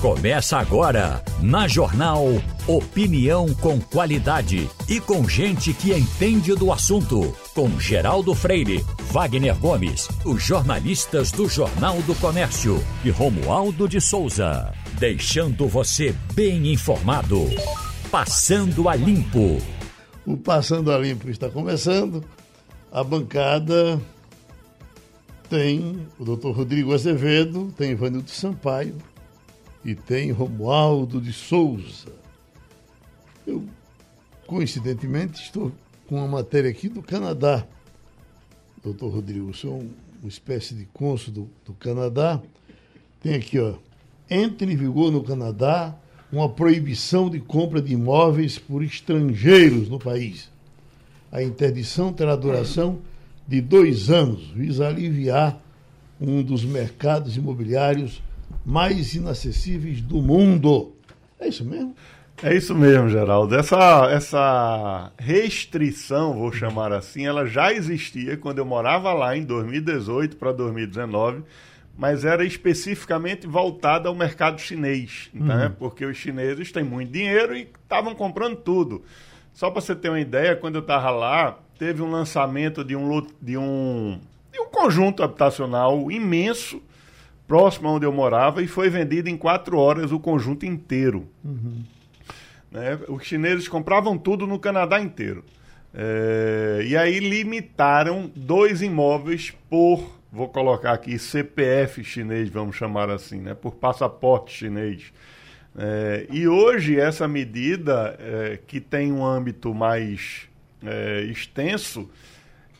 Começa agora, na Jornal Opinião com qualidade e com gente que entende do assunto. Com Geraldo Freire, Wagner Gomes, os jornalistas do Jornal do Comércio e Romualdo de Souza. Deixando você bem informado. Passando a Limpo. O Passando a Limpo está começando. A bancada tem o doutor Rodrigo Azevedo, tem Ivanildo Sampaio e tem Romualdo de Souza. Eu, coincidentemente, estou com uma matéria aqui do Canadá. Doutor Rodrigo, sou um, uma espécie de cônsul do, do Canadá. Tem aqui, ó. Entra em vigor no Canadá uma proibição de compra de imóveis por estrangeiros no país. A interdição terá duração de dois anos, visa aliviar um dos mercados imobiliários mais inacessíveis do mundo. É isso mesmo? É isso mesmo, Geraldo. Essa, essa restrição, vou chamar assim, ela já existia quando eu morava lá em 2018 para 2019, mas era especificamente voltada ao mercado chinês, uhum. né? porque os chineses têm muito dinheiro e estavam comprando tudo. Só para você ter uma ideia, quando eu estava lá, teve um lançamento de um, de um, de um conjunto habitacional imenso, próximo onde eu morava, e foi vendido em quatro horas o conjunto inteiro. Uhum. Né? Os chineses compravam tudo no Canadá inteiro. É, e aí limitaram dois imóveis por, vou colocar aqui, CPF chinês, vamos chamar assim, né? por passaporte chinês. É, e hoje essa medida, é, que tem um âmbito mais é, extenso,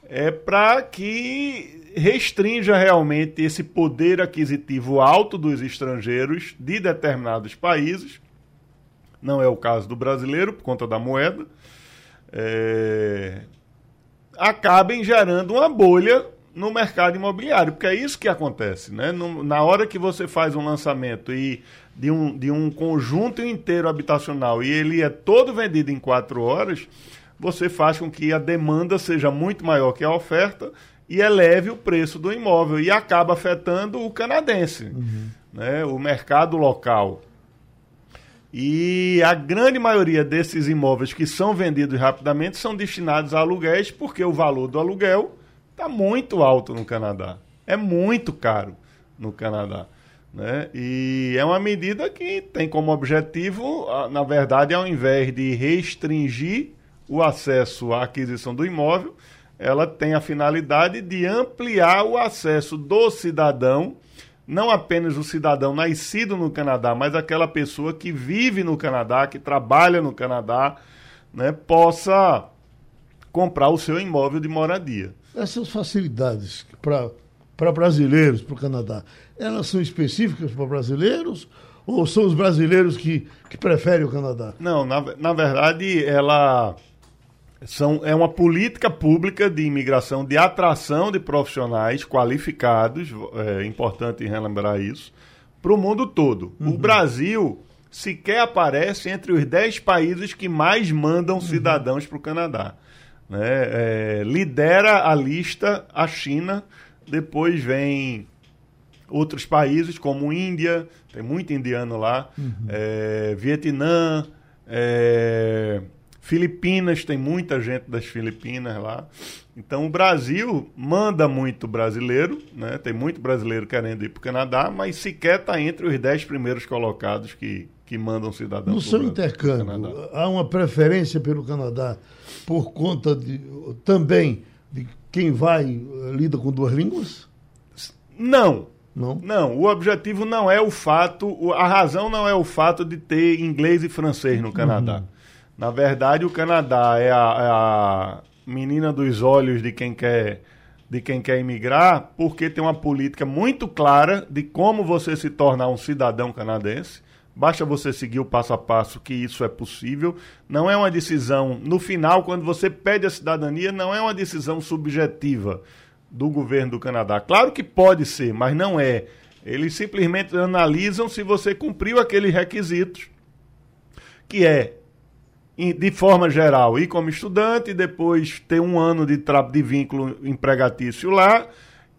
é para que restrinja realmente esse poder aquisitivo alto dos estrangeiros de determinados países. Não é o caso do brasileiro, por conta da moeda. É, acabem gerando uma bolha no mercado imobiliário, porque é isso que acontece. Né? Na hora que você faz um lançamento e de um, de um conjunto inteiro habitacional e ele é todo vendido em quatro horas, você faz com que a demanda seja muito maior que a oferta e eleve o preço do imóvel e acaba afetando o canadense, uhum. né, o mercado local. E a grande maioria desses imóveis que são vendidos rapidamente são destinados a aluguéis porque o valor do aluguel está muito alto no Canadá. É muito caro no Canadá. Né? E é uma medida que tem como objetivo, na verdade, ao invés de restringir o acesso à aquisição do imóvel, ela tem a finalidade de ampliar o acesso do cidadão, não apenas o cidadão nascido no Canadá, mas aquela pessoa que vive no Canadá, que trabalha no Canadá, né, possa comprar o seu imóvel de moradia. Essas facilidades para brasileiros, para o Canadá, elas são específicas para brasileiros ou são os brasileiros que, que preferem o Canadá? Não, na, na verdade, ela são, é uma política pública de imigração, de atração de profissionais qualificados, é importante relembrar isso, para o mundo todo. Uhum. O Brasil sequer aparece entre os 10 países que mais mandam uhum. cidadãos uhum. para o Canadá. Né? É, lidera a lista a China, depois vem outros países como Índia, tem muito indiano lá, uhum. é, Vietnã, é, Filipinas, tem muita gente das Filipinas lá. Então o Brasil manda muito brasileiro, né? tem muito brasileiro querendo ir para o Canadá, mas sequer está entre os dez primeiros colocados que, que mandam cidadãos. No seu intercâmbio, há uma preferência pelo Canadá por conta de, também de quem vai eh, lida com duas línguas? Não. Não? Não, o objetivo não é o fato, a razão não é o fato de ter inglês e francês no Canadá. Uhum. Na verdade, o Canadá é a, é a menina dos olhos de quem quer de quem quer imigrar, porque tem uma política muito clara de como você se tornar um cidadão canadense. Basta você seguir o passo a passo que isso é possível. Não é uma decisão, no final, quando você pede a cidadania, não é uma decisão subjetiva do governo do Canadá. Claro que pode ser, mas não é. Eles simplesmente analisam se você cumpriu aqueles requisitos, que é de forma geral, ir como estudante, depois ter um ano de, de vínculo empregatício lá,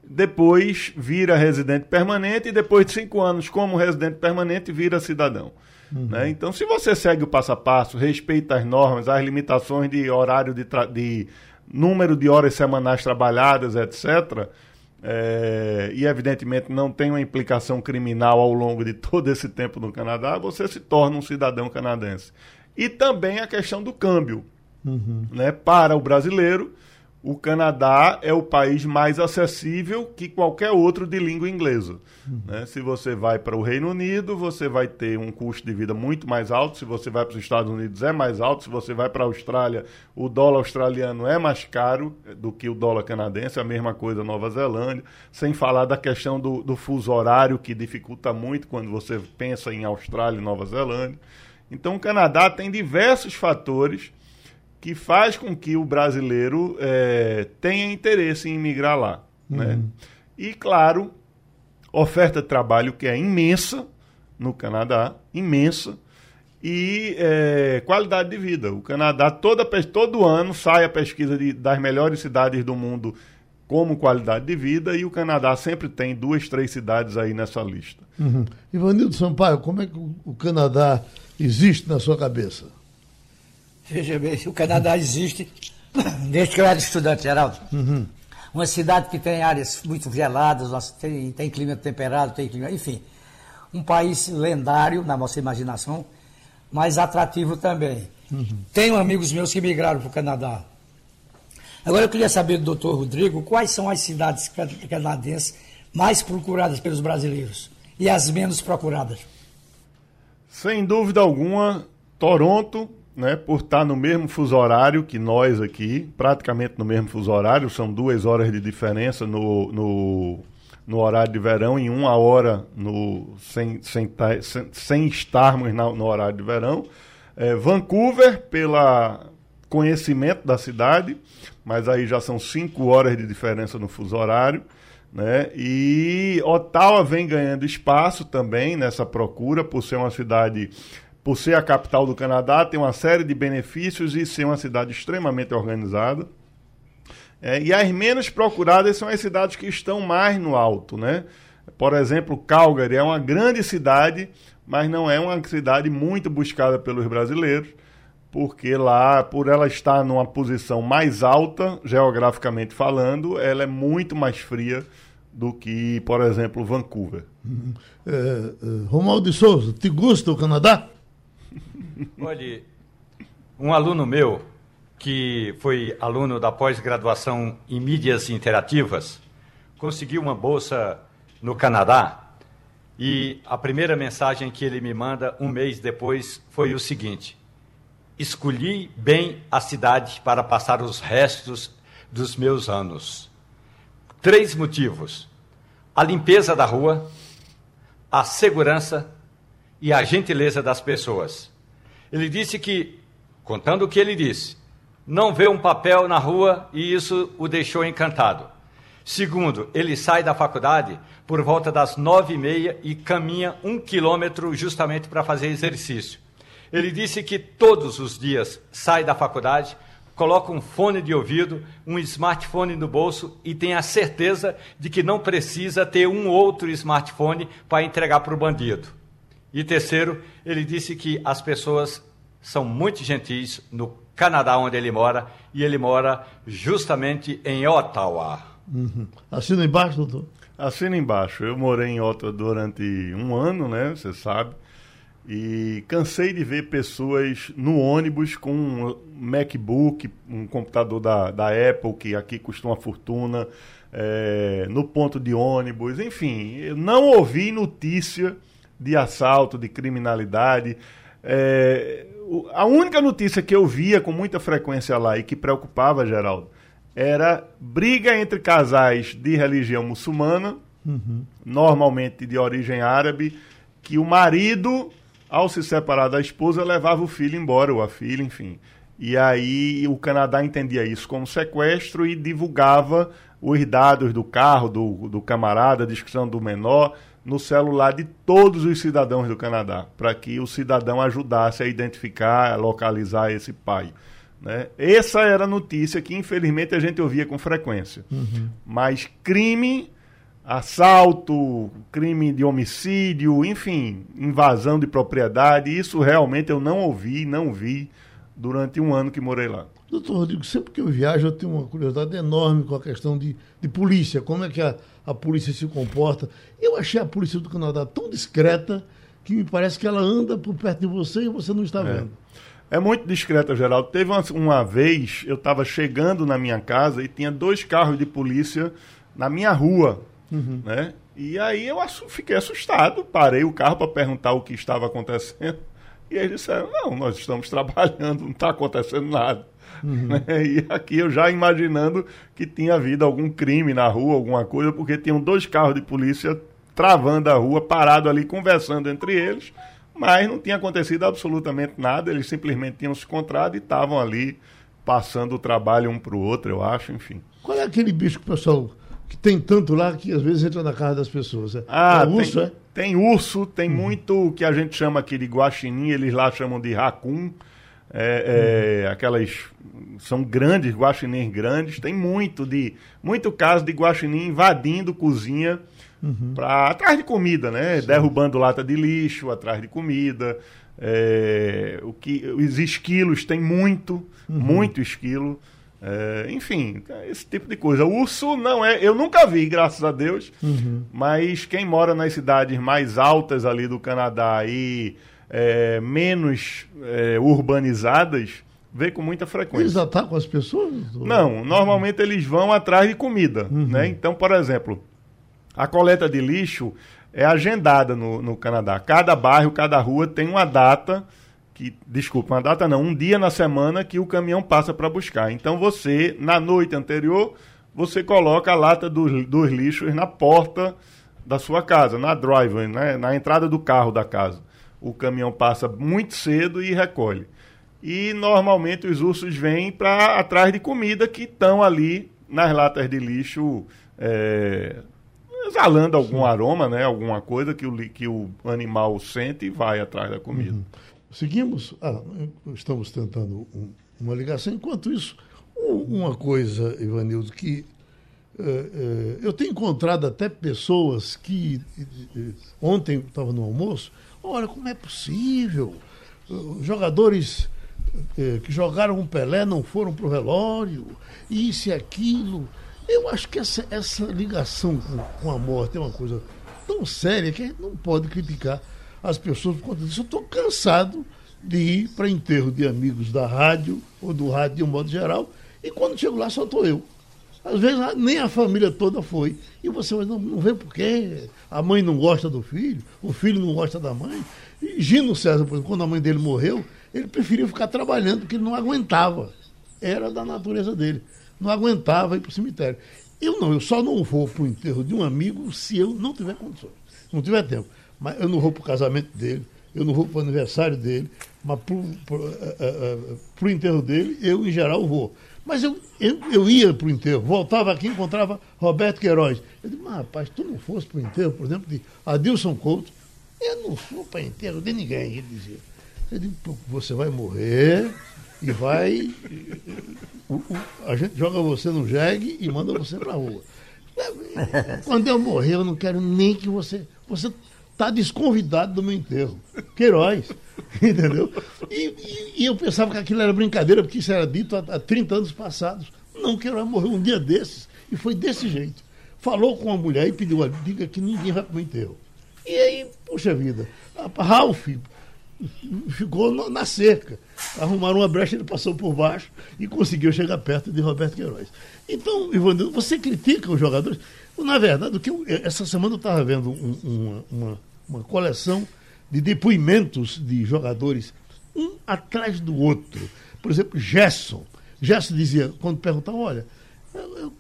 depois vira residente permanente e depois de cinco anos como residente permanente vira cidadão. Uhum. Né? Então, se você segue o passo a passo, respeita as normas, as limitações de horário de, de número de horas semanais trabalhadas, etc., é, e evidentemente não tem uma implicação criminal ao longo de todo esse tempo no Canadá, você se torna um cidadão canadense. E também a questão do câmbio. Uhum. Né? Para o brasileiro, o Canadá é o país mais acessível que qualquer outro de língua inglesa. Uhum. Né? Se você vai para o Reino Unido, você vai ter um custo de vida muito mais alto. Se você vai para os Estados Unidos, é mais alto. Se você vai para a Austrália, o dólar australiano é mais caro do que o dólar canadense. A mesma coisa Nova Zelândia. Sem falar da questão do, do fuso horário, que dificulta muito quando você pensa em Austrália e Nova Zelândia. Então, o Canadá tem diversos fatores que faz com que o brasileiro é, tenha interesse em migrar lá. Né? Uhum. Né? E, claro, oferta de trabalho que é imensa no Canadá, imensa, e é, qualidade de vida. O Canadá, toda, todo ano, sai a pesquisa de, das melhores cidades do mundo como qualidade de vida, e o Canadá sempre tem duas, três cidades aí nessa lista. Uhum. Ivanildo Sampaio, como é que o Canadá existe na sua cabeça? Veja bem, o Canadá existe desde que eu era estudante, Geraldo. Uhum. Uma cidade que tem áreas muito geladas, tem, tem clima temperado, tem clima, enfim. Um país lendário na nossa imaginação, mas atrativo também. Uhum. Tenho amigos meus que migraram para o Canadá. Agora eu queria saber do doutor Rodrigo quais são as cidades canadenses mais procuradas pelos brasileiros e as menos procuradas. Sem dúvida alguma, Toronto né, por estar no mesmo fuso horário que nós aqui, praticamente no mesmo fuso horário, são duas horas de diferença no, no, no horário de verão e uma hora no, sem, sem, sem, sem estarmos na, no horário de verão. É, Vancouver, pela conhecimento da cidade, mas aí já são cinco horas de diferença no fuso horário. Né? E Ottawa vem ganhando espaço também nessa procura, por ser uma cidade por ser a capital do Canadá, tem uma série de benefícios e ser uma cidade extremamente organizada. É, e as menos procuradas são as cidades que estão mais no alto, né? Por exemplo, Calgary é uma grande cidade, mas não é uma cidade muito buscada pelos brasileiros, porque lá, por ela estar numa posição mais alta, geograficamente falando, ela é muito mais fria do que, por exemplo, Vancouver. Uhum. É, é, Romualdo de Souza, te gusta o Canadá? Olha, um aluno meu, que foi aluno da pós-graduação em mídias interativas, conseguiu uma bolsa no Canadá e a primeira mensagem que ele me manda um mês depois foi o seguinte: Escolhi bem a cidade para passar os restos dos meus anos. Três motivos: a limpeza da rua, a segurança e a gentileza das pessoas. Ele disse que, contando o que ele disse, não vê um papel na rua e isso o deixou encantado. Segundo, ele sai da faculdade por volta das nove e meia e caminha um quilômetro justamente para fazer exercício. Ele disse que todos os dias sai da faculdade, coloca um fone de ouvido, um smartphone no bolso e tem a certeza de que não precisa ter um outro smartphone para entregar para o bandido. E terceiro, ele disse que as pessoas são muito gentis no Canadá, onde ele mora, e ele mora justamente em Ottawa. Uhum. Assina embaixo, doutor? Assina embaixo. Eu morei em Ottawa durante um ano, né? Você sabe. E cansei de ver pessoas no ônibus com um MacBook, um computador da, da Apple, que aqui custa uma fortuna, é, no ponto de ônibus, enfim. Não ouvi notícia de assalto, de criminalidade. É, a única notícia que eu via com muita frequência lá e que preocupava, Geraldo, era briga entre casais de religião muçulmana, uhum. normalmente de origem árabe, que o marido, ao se separar da esposa, levava o filho embora, ou a filha, enfim. E aí o Canadá entendia isso como sequestro e divulgava os dados do carro, do, do camarada, a descrição do menor, no celular de todos os cidadãos do Canadá, para que o cidadão ajudasse a identificar, a localizar esse pai. Né? Essa era a notícia que, infelizmente, a gente ouvia com frequência. Uhum. Mas crime assalto, crime de homicídio, enfim, invasão de propriedade. Isso realmente eu não ouvi, não vi durante um ano que morei lá. Doutor Rodrigo, sempre que eu viajo eu tenho uma curiosidade enorme com a questão de, de polícia, como é que a, a polícia se comporta. Eu achei a polícia do Canadá tão discreta que me parece que ela anda por perto de você e você não está vendo. É muito discreta, Geraldo. Teve uma, uma vez, eu estava chegando na minha casa e tinha dois carros de polícia na minha rua, uhum. né? E aí eu fiquei assustado, parei o carro para perguntar o que estava acontecendo. E eles disseram, não, nós estamos trabalhando, não está acontecendo nada. Uhum. Né? E aqui eu já imaginando que tinha havido algum crime na rua, alguma coisa, porque tinham dois carros de polícia travando a rua, parado ali, conversando entre eles, mas não tinha acontecido absolutamente nada, eles simplesmente tinham se encontrado e estavam ali passando o trabalho um para o outro, eu acho, enfim. Qual é aquele bicho que o pessoal que tem tanto lá que às vezes entra na casa das pessoas? É? Ah, é urso, tem, é? Tem urso, tem uhum. muito que a gente chama aqui de guaxinim, eles lá chamam de racun. É, é, aquelas são grandes guaxinins grandes tem muito de muito caso de guaxinim invadindo cozinha uhum. para atrás de comida né Sim. derrubando lata de lixo atrás de comida é, o que os esquilos tem muito uhum. muito esquilo é, enfim, esse tipo de coisa. O urso não é. Eu nunca vi, graças a Deus. Uhum. Mas quem mora nas cidades mais altas ali do Canadá e é, menos é, urbanizadas vê com muita frequência. Eles atacam as pessoas? Não, normalmente eles vão atrás de comida. Uhum. Né? Então, por exemplo, a coleta de lixo é agendada no, no Canadá. Cada bairro, cada rua tem uma data que, desculpa, uma data não, um dia na semana que o caminhão passa para buscar. Então você, na noite anterior, você coloca a lata dos, dos lixos na porta da sua casa, na driveway, né? na entrada do carro da casa o caminhão passa muito cedo e recolhe. E normalmente os ursos vêm para atrás de comida que estão ali nas latas de lixo, é, exalando algum Sim. aroma, né? alguma coisa que o, que o animal sente e vai atrás da comida. Uhum. Seguimos, ah, estamos tentando um, uma ligação. Enquanto isso, uma coisa, Ivanildo, que é, é, eu tenho encontrado até pessoas que ontem estava no almoço Olha, como é possível? Jogadores eh, que jogaram um Pelé não foram para o velório, isso e aquilo. Eu acho que essa, essa ligação com, com a morte é uma coisa tão séria que a gente não pode criticar as pessoas por conta disso. Eu estou cansado de ir para enterro de amigos da rádio ou do rádio de um modo geral, e quando chego lá só estou eu. Às vezes nem a família toda foi. E você não, não vê por quê. A mãe não gosta do filho, o filho não gosta da mãe. E Gino César, por exemplo, quando a mãe dele morreu, ele preferiu ficar trabalhando porque ele não aguentava. Era da natureza dele. Não aguentava ir para o cemitério. Eu não, eu só não vou para o enterro de um amigo se eu não tiver condições, não tiver tempo. Mas eu não vou para o casamento dele, eu não vou para o aniversário dele, mas para o eh, eh, eh, enterro dele, eu em geral vou. Mas eu, eu, eu ia para o enterro, voltava aqui encontrava Roberto Queiroz. Eu disse, mas rapaz, tu não fosse para o enterro, por exemplo, de Adilson Couto, eu não fui para enterro de ninguém, ele dizia. Eu disse, você vai morrer e vai. A gente joga você no jegue e manda você para a rua. Quando eu morrer, eu não quero nem que você. Você está desconvidado do meu enterro. Queiroz. Entendeu? E, e, e, eu pensava que aquilo era brincadeira, porque isso era dito há, há 30 anos passados. Não, Queiroz morreu um dia desses. E foi desse jeito. Falou com a mulher e pediu, diga que ninguém vai para o enterro. E aí, puxa vida, Ralph ficou na cerca. Arrumaram uma brecha, ele passou por baixo e conseguiu chegar perto de Roberto Queiroz. Então, Ivanildo, você critica os jogadores. Na verdade, o que eu, essa semana eu estava vendo um, uma, uma coleção de depoimentos de jogadores, um atrás do outro. Por exemplo, Gerson. Gerson dizia, quando perguntava, olha,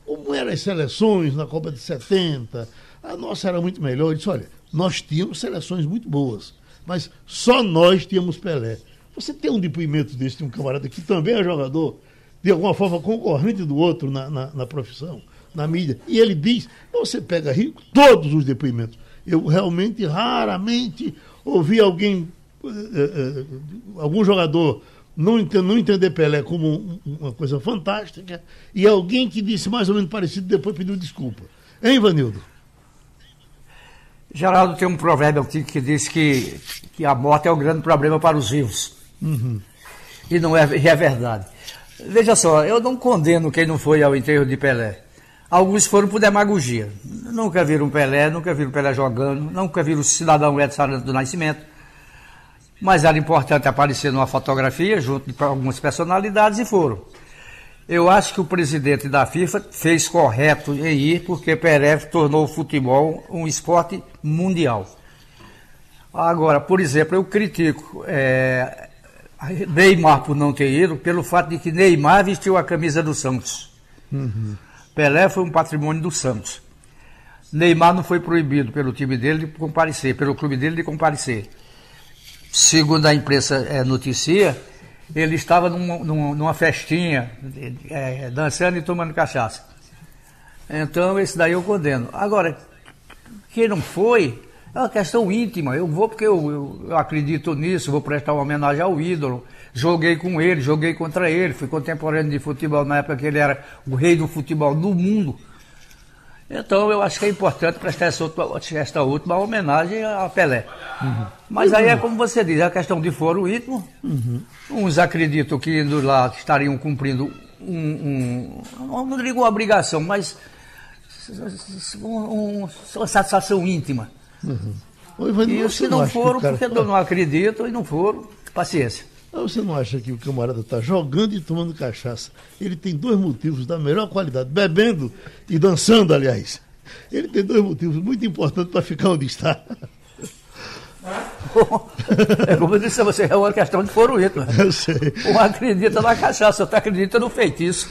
como eram as seleções na Copa de 70, a nossa era muito melhor. Ele disse, olha, nós tínhamos seleções muito boas, mas só nós tínhamos Pelé. Você tem um depoimento desse de um camarada que também é jogador, de alguma forma concorrente do outro na, na, na profissão, na mídia, e ele diz, você pega rico, todos os depoimentos. Eu realmente, raramente, ouvi alguém, eh, eh, algum jogador não não entender Pelé como uma coisa fantástica e alguém que disse mais ou menos parecido depois pediu desculpa. Hein, Vanildo? Geraldo tem um provérbio que diz que, que a morte é o grande problema para os vivos. Uhum. E não é, e é verdade. Veja só, eu não condeno quem não foi ao enterro de Pelé. Alguns foram por demagogia. Nunca viram Pelé, nunca viram Pelé jogando, nunca viram o cidadão Edson do Nascimento. Mas era importante aparecer numa fotografia junto de algumas personalidades e foram. Eu acho que o presidente da FIFA fez correto em ir, porque Pelé tornou o futebol um esporte mundial. Agora, por exemplo, eu critico é, Neymar por não ter ido, pelo fato de que Neymar vestiu a camisa do Santos. Uhum. Pelé foi um patrimônio do Santos. Neymar não foi proibido pelo time dele de comparecer, pelo clube dele de comparecer. Segundo a imprensa é, noticia, ele estava numa, numa festinha, é, dançando e tomando cachaça. Então, esse daí eu condeno. Agora, quem não foi, é uma questão íntima. Eu vou porque eu, eu, acredito nisso, vou prestar uma homenagem ao ídolo. Joguei com ele, joguei contra ele, fui contemporâneo de futebol na época que ele era o rei do futebol do mundo. Então eu acho que é importante prestar essa, outra, esta última homenagem a Pelé. Uhum. Mas aí é como você diz, é a questão de foro íntimo. Uhum. Uns acreditam que indo lá estariam cumprindo um, um não digo uma obrigação, mas um, uma satisfação íntima. Uhum. e os que não foram, porque não acreditam e não foram, paciência. Você não acha que o camarada está jogando e tomando cachaça? Ele tem dois motivos da melhor qualidade, bebendo e dançando, aliás. Ele tem dois motivos muito importantes para ficar onde está. é como eu disse a você, é uma questão de foro íntimo. Eu sei. Um acredita na cachaça, outro acredita no feitiço.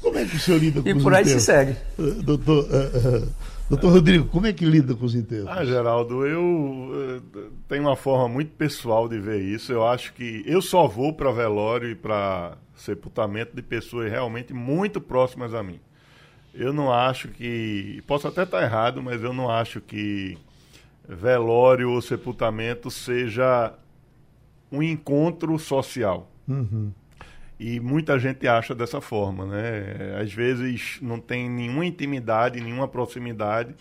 Como é que o senhor lida com E por aí se segue. Uh, doutor, uh, uh, doutor Rodrigo, como é que lida com os enterros? Ah, Geraldo, eu tenho uma forma muito pessoal de ver isso. Eu acho que eu só vou para velório e para sepultamento de pessoas realmente muito próximas a mim. Eu não acho que. Posso até estar errado, mas eu não acho que velório ou sepultamento seja um encontro social. Uhum. E muita gente acha dessa forma, né? Às vezes não tem nenhuma intimidade, nenhuma proximidade,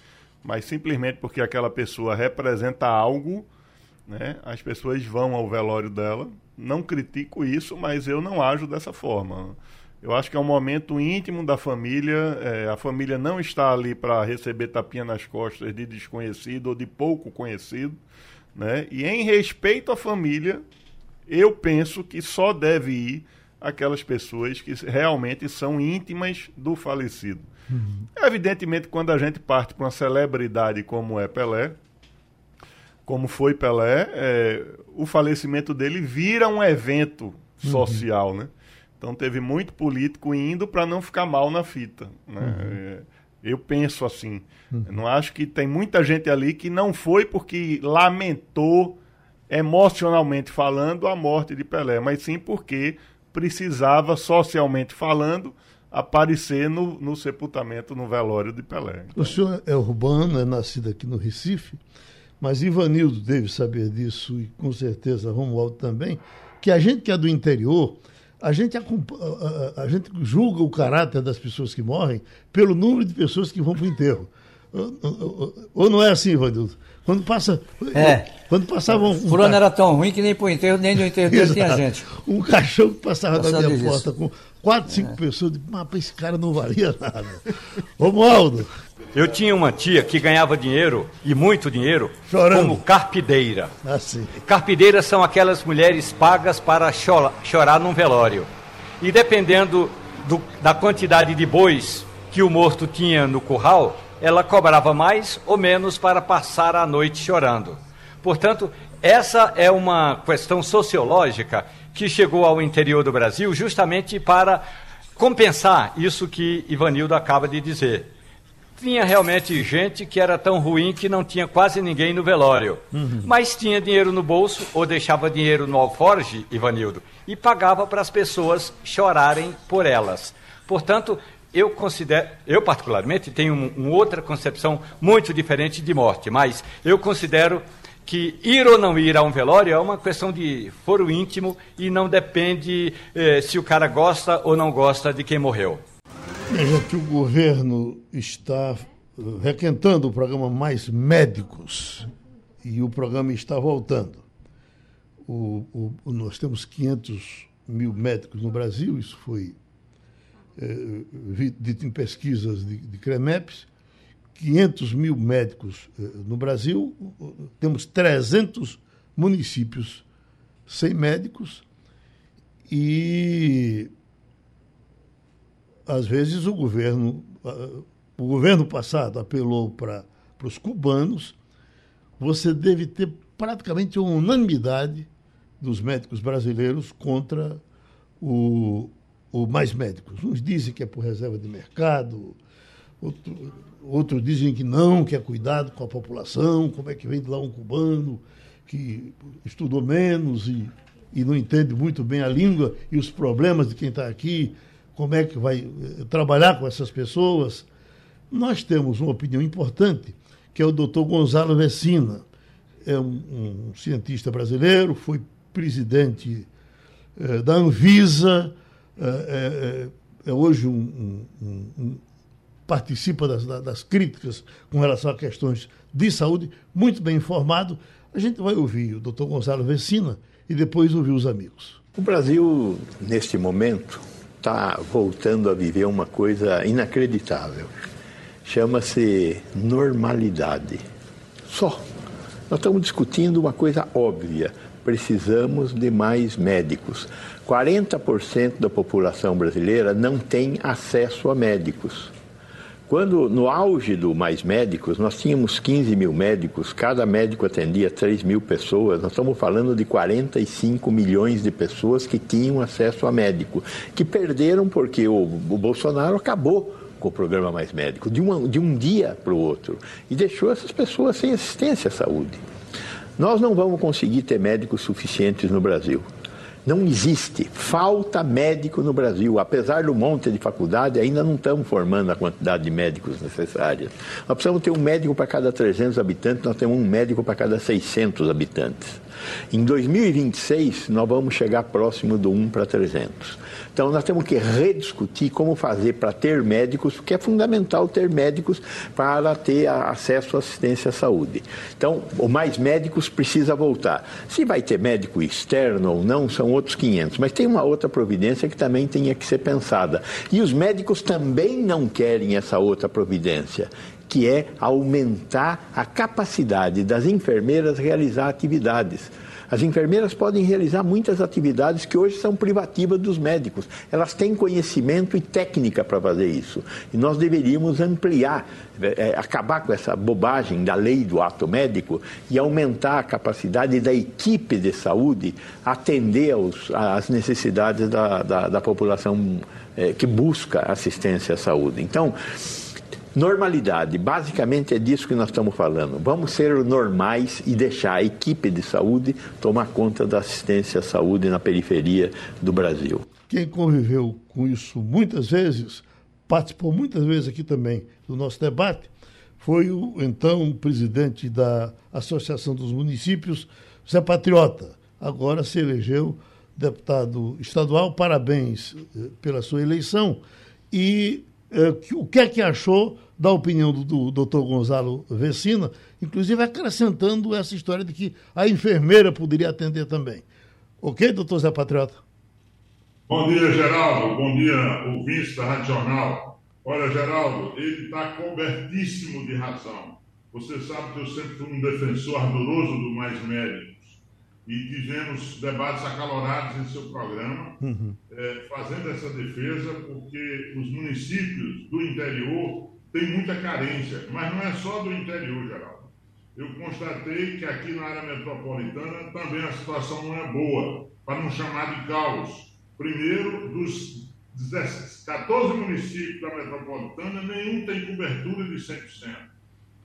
mas simplesmente porque aquela pessoa representa algo, né? As pessoas vão ao velório dela. Não critico isso, mas eu não ajo dessa forma. Eu acho que é um momento íntimo da família. É, a família não está ali para receber tapinha nas costas de desconhecido ou de pouco conhecido. Né? E em respeito à família, eu penso que só deve ir aquelas pessoas que realmente são íntimas do falecido. Uhum. Evidentemente, quando a gente parte para uma celebridade como é Pelé, como foi Pelé, é, o falecimento dele vira um evento uhum. social, uhum. né? Então teve muito político indo para não ficar mal na fita. Né? Uhum. É, eu penso assim. Uhum. Eu não acho que tem muita gente ali que não foi porque lamentou emocionalmente falando a morte de Pelé, mas sim porque precisava, socialmente falando, aparecer no, no sepultamento, no velório de Pelé. O senhor é urbano, é nascido aqui no Recife, mas Ivanildo deve saber disso e com certeza Romualdo também, que a gente que é do interior, a gente, a, a, a gente julga o caráter das pessoas que morrem pelo número de pessoas que vão para o enterro. Ou não é assim, Ivanildo? Quando passa. É. Quando passava um. O fulano era tão ruim que nem pro enterro, nem no enterro dele tinha gente. Um cachorro que passava na minha porta com quatro, cinco é. pessoas, mas esse cara não valia nada. Romualdo. Eu tinha uma tia que ganhava dinheiro, e muito dinheiro, Chorando. como carpideira. Assim. Carpideiras são aquelas mulheres pagas para chorar, chorar num velório. E dependendo do, da quantidade de bois que o morto tinha no curral, ela cobrava mais ou menos para passar a noite chorando. Portanto, essa é uma questão sociológica que chegou ao interior do Brasil justamente para compensar isso que Ivanildo acaba de dizer. Tinha realmente gente que era tão ruim que não tinha quase ninguém no velório. Uhum. Mas tinha dinheiro no bolso ou deixava dinheiro no alforge, Ivanildo, e pagava para as pessoas chorarem por elas. Portanto, eu considero, eu particularmente tenho uma um outra concepção muito diferente de morte, mas eu considero que ir ou não ir a um velório é uma questão de foro íntimo e não depende eh, se o cara gosta ou não gosta de quem morreu. Veja que o governo está requentando o programa Mais Médicos, e o programa está voltando. O, o, nós temos 500 mil médicos no Brasil, isso foi dito em pesquisas de, de CREMEPS, 500 mil médicos é, no Brasil, temos 300 municípios sem médicos e às vezes o governo o governo passado apelou para os cubanos, você deve ter praticamente uma unanimidade dos médicos brasileiros contra o, o mais médicos. Uns dizem que é por reserva de mercado, outro, outros dizem que não, que é cuidado com a população, como é que vem de lá um cubano que estudou menos e, e não entende muito bem a língua e os problemas de quem está aqui, como é que vai eh, trabalhar com essas pessoas. Nós temos uma opinião importante, que é o doutor Gonzalo Vecina. É um, um cientista brasileiro, foi presidente eh, da Anvisa, eh, é, é, hoje um, um, um participa das, das, críticas com relação a questões de saúde, muito bem informado. A gente vai ouvir o doutor Gonzalo Vecina e depois ouvir os amigos. O Brasil, neste momento, está voltando a viver uma coisa inacreditável chama-se normalidade. Só. Nós estamos discutindo uma coisa óbvia. Precisamos de mais médicos. 40% da população brasileira não tem acesso a médicos. Quando, no auge do Mais Médicos, nós tínhamos 15 mil médicos, cada médico atendia 3 mil pessoas, nós estamos falando de 45 milhões de pessoas que tinham acesso a médico, que perderam porque o, o Bolsonaro acabou com o programa Mais Médico, de, uma, de um dia para o outro, e deixou essas pessoas sem assistência à saúde. Nós não vamos conseguir ter médicos suficientes no Brasil. Não existe. Falta médico no Brasil. Apesar do monte de faculdade, ainda não estamos formando a quantidade de médicos necessárias. Nós precisamos ter um médico para cada 300 habitantes, nós temos um médico para cada 600 habitantes. Em 2026, nós vamos chegar próximo do 1 para 300. Então, nós temos que rediscutir como fazer para ter médicos, porque é fundamental ter médicos para ter acesso à assistência à saúde. Então, o mais médicos precisa voltar. Se vai ter médico externo ou não, são outros 500. Mas tem uma outra providência que também tem que ser pensada. E os médicos também não querem essa outra providência que é aumentar a capacidade das enfermeiras realizar atividades. As enfermeiras podem realizar muitas atividades que hoje são privativas dos médicos. Elas têm conhecimento e técnica para fazer isso. E nós deveríamos ampliar, é, acabar com essa bobagem da lei do ato médico e aumentar a capacidade da equipe de saúde atender aos, às necessidades da, da, da população é, que busca assistência à saúde. Então, Normalidade, basicamente é disso que nós estamos falando. Vamos ser normais e deixar a equipe de saúde tomar conta da assistência à saúde na periferia do Brasil. Quem conviveu com isso muitas vezes, participou muitas vezes aqui também do nosso debate, foi o então presidente da Associação dos Municípios, Zé Patriota. Agora se elegeu deputado estadual. Parabéns eh, pela sua eleição. E o que é que achou da opinião do, do doutor Gonzalo Vecina, inclusive acrescentando essa história de que a enfermeira poderia atender também. Ok, doutor Zé Patriota? Bom dia, Geraldo. Bom dia, ouvintes da Rádio Jornal. Olha, Geraldo, ele está cobertíssimo de razão. Você sabe que eu sempre fui um defensor ardoroso do mais médico e tivemos debates acalorados em seu programa, uhum. é, fazendo essa defesa, porque os municípios do interior têm muita carência, mas não é só do interior, Geraldo. Eu constatei que aqui na área metropolitana também a situação não é boa, para não chamar de caos. Primeiro, dos 14 municípios da metropolitana, nenhum tem cobertura de 100%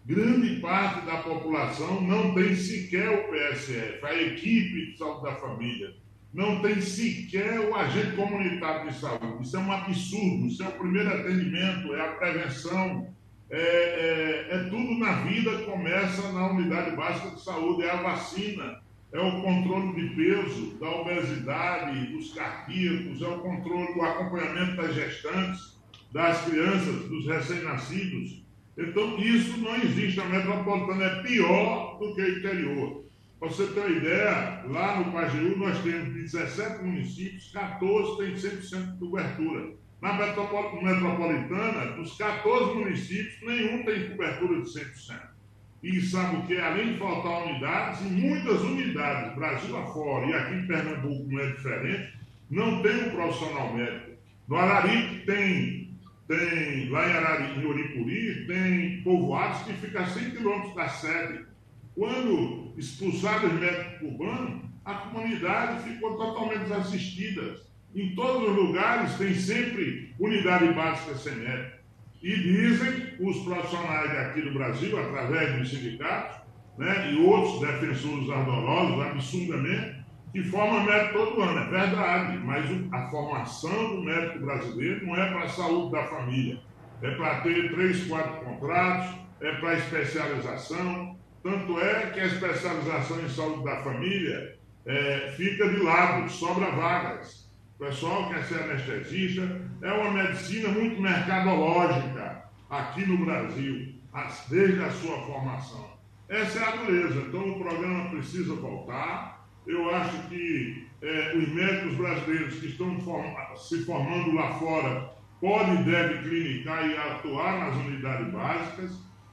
grande parte da população não tem sequer o PSF, a equipe de saúde da família, não tem sequer o agente comunitário de saúde. Isso é um absurdo. Isso é o primeiro atendimento, é a prevenção, é, é, é tudo na vida começa na unidade básica de saúde, é a vacina, é o controle de peso, da obesidade, dos cardíacos, é o controle, o acompanhamento das gestantes, das crianças, dos recém-nascidos Então, isso não existe. A metropolitana é pior do que o interior. Para você ter uma ideia, lá no Pajeú nós temos 17 municípios, 14 têm 100% de cobertura. Na metropolitana, dos 14 municípios, nenhum tem cobertura de 100%. E sabe o que? Além de faltar unidades, e muitas unidades, Brasil afora, e aqui em Pernambuco não é diferente, não tem um profissional médico. No Araripe tem tem lá em, Arari, em Oripuri, tem povoados que ficam a 100 quilômetros da sede. Quando expulsaram os médicos cubanos, a comunidade ficou totalmente desassistida. Em todos os lugares tem sempre unidade básica sem médico. E dizem os profissionais aqui do Brasil, através dos sindicatos, né, e outros defensores ardorosos, absurdamente, que forma médico todo ano, é verdade, mas a formação do médico brasileiro não é para a saúde da família, é para ter três, quatro contratos, é para especialização. Tanto é que a especialização em saúde da família é, fica de lado, sobra vagas. O pessoal quer ser anestesista, é uma medicina muito mercadológica aqui no Brasil, desde a sua formação. Essa é a dureza. Então o programa precisa voltar eu acho que é, os médicos brasileiros que estão se formando lá fora podem e devem clinicar e atuar nas unidades básicas,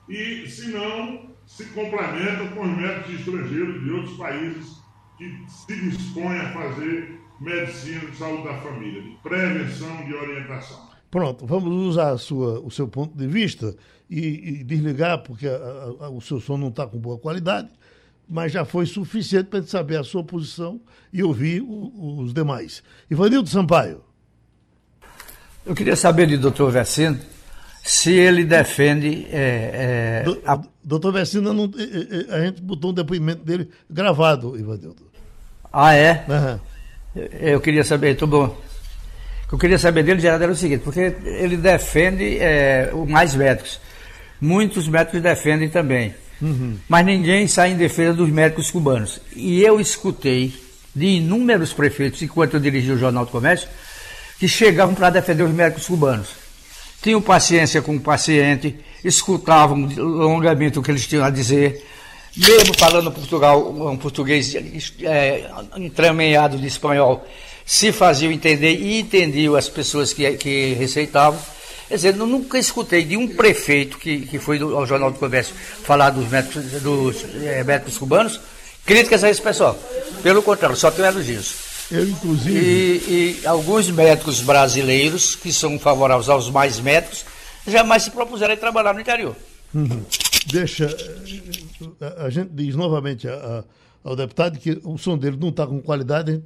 e, se não, se complementam com os médicos estrangeiros de outros países que se dispõem a fazer medicina de saúde da família, de prevenção, de orientação. Pronto, vamos usar sua, o seu ponto de vista e, e desligar, porque a, a, o seu som não está com boa qualidade mas já foi suficiente para saber a sua posição e ouvir o, os demais. Ivanildo Sampaio. Eu queria saber de doutor Vecino se ele defende. É, é, Do, a... Doutor Vecino, não, a gente botou um depoimento dele gravado, Ivanildo. Ah, é? Uhum. Eu queria saber, tudo bom. O que eu queria saber dele, Gerardo, era o seguinte, porque ele defende é, mais médicos. Muitos médicos defendem também. Uhum. Mas ninguém sai em defesa dos médicos cubanos. E eu escutei de inúmeros prefeitos, enquanto eu dirigi o Jornal do Comércio, que chegavam para defender os médicos cubanos. Tinham paciência com o paciente, escutavam longamente o que eles tinham a dizer, mesmo falando Portugal, um português é, entremeado de espanhol, se faziam entender e entendiam as pessoas que, que receitavam. Quer dizer, eu nunca escutei de um prefeito que, que foi ao Jornal do Comércio falar dos médicos, dos, é, médicos cubanos críticas a esse pessoal. Pelo contrário, só tem elogios. Eu, inclusive. E, e, alguns médicos brasileiros, que são favoráveis aos mais médicos, jamais se propuseram a trabalhar no interior. Uhum. Deixa. A, a, gente diz novamente a, a, ao deputado que o som dele não está com qualidade, a gente